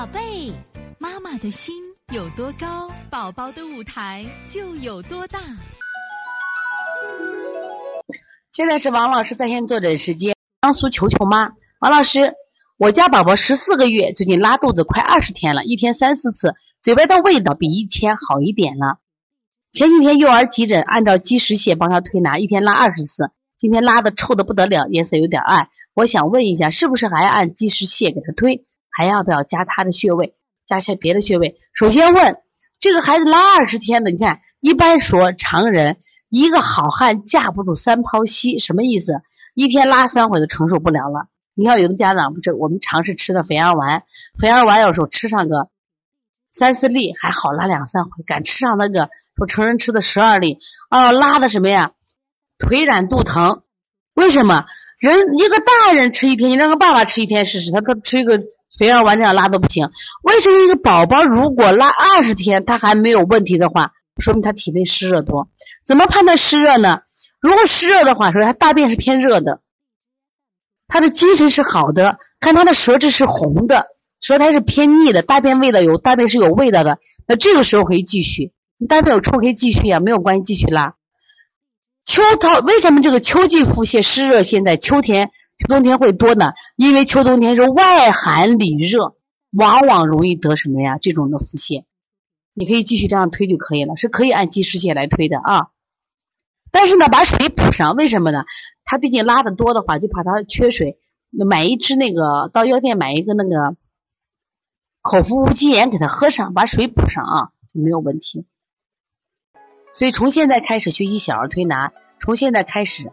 宝贝，妈妈的心有多高，宝宝的舞台就有多大。现在是王老师在线坐诊时间。江苏球球妈，王老师，我家宝宝十四个月，最近拉肚子快二十天了，一天三四次，嘴巴的味道比以前好一点了。前几天幼儿急诊，按照积食泻帮他推拿，一天拉二十次，今天拉的臭的不得了，颜色有点暗。我想问一下，是不是还按积食泻给他推？还要不要加他的穴位，加些别的穴位？首先问这个孩子拉二十天的，你看一般说常人一个好汉架不住三泡稀，什么意思？一天拉三回都承受不了了。你看有的家长不是我们尝试吃的肥羊丸，肥羊丸有时候吃上个三四粒还好拉两三回，敢吃上那个说成人吃的十二粒啊，拉的什么呀？腿软肚疼，为什么？人一个大人吃一天，你让个爸爸吃一天试试，他他吃一个。肥儿丸这样拉都不行，为什么一个宝宝如果拉二十天他还没有问题的话，说明他体内湿热多。怎么判断湿热呢？如果湿热的话，说他大便是偏热的，他的精神是好的，看他的舌质是红的，舌苔是偏腻的，大便味道有大便是有味道的，那这个时候可以继续。你大便有臭可以继续呀，没有关系，继续拉。秋桃为什么这个秋季腹泻湿热？现在秋天。秋冬天会多呢，因为秋冬天是外寒里热，往往容易得什么呀？这种的腹泻，你可以继续这样推就可以了，是可以按积食泻来推的啊。但是呢，把水补上，为什么呢？他毕竟拉的多的话，就怕他缺水，买一支那个到药店买一个那个口服无机盐给他喝上，把水补上啊，就没有问题。所以从现在开始学习小儿推拿，从现在开始。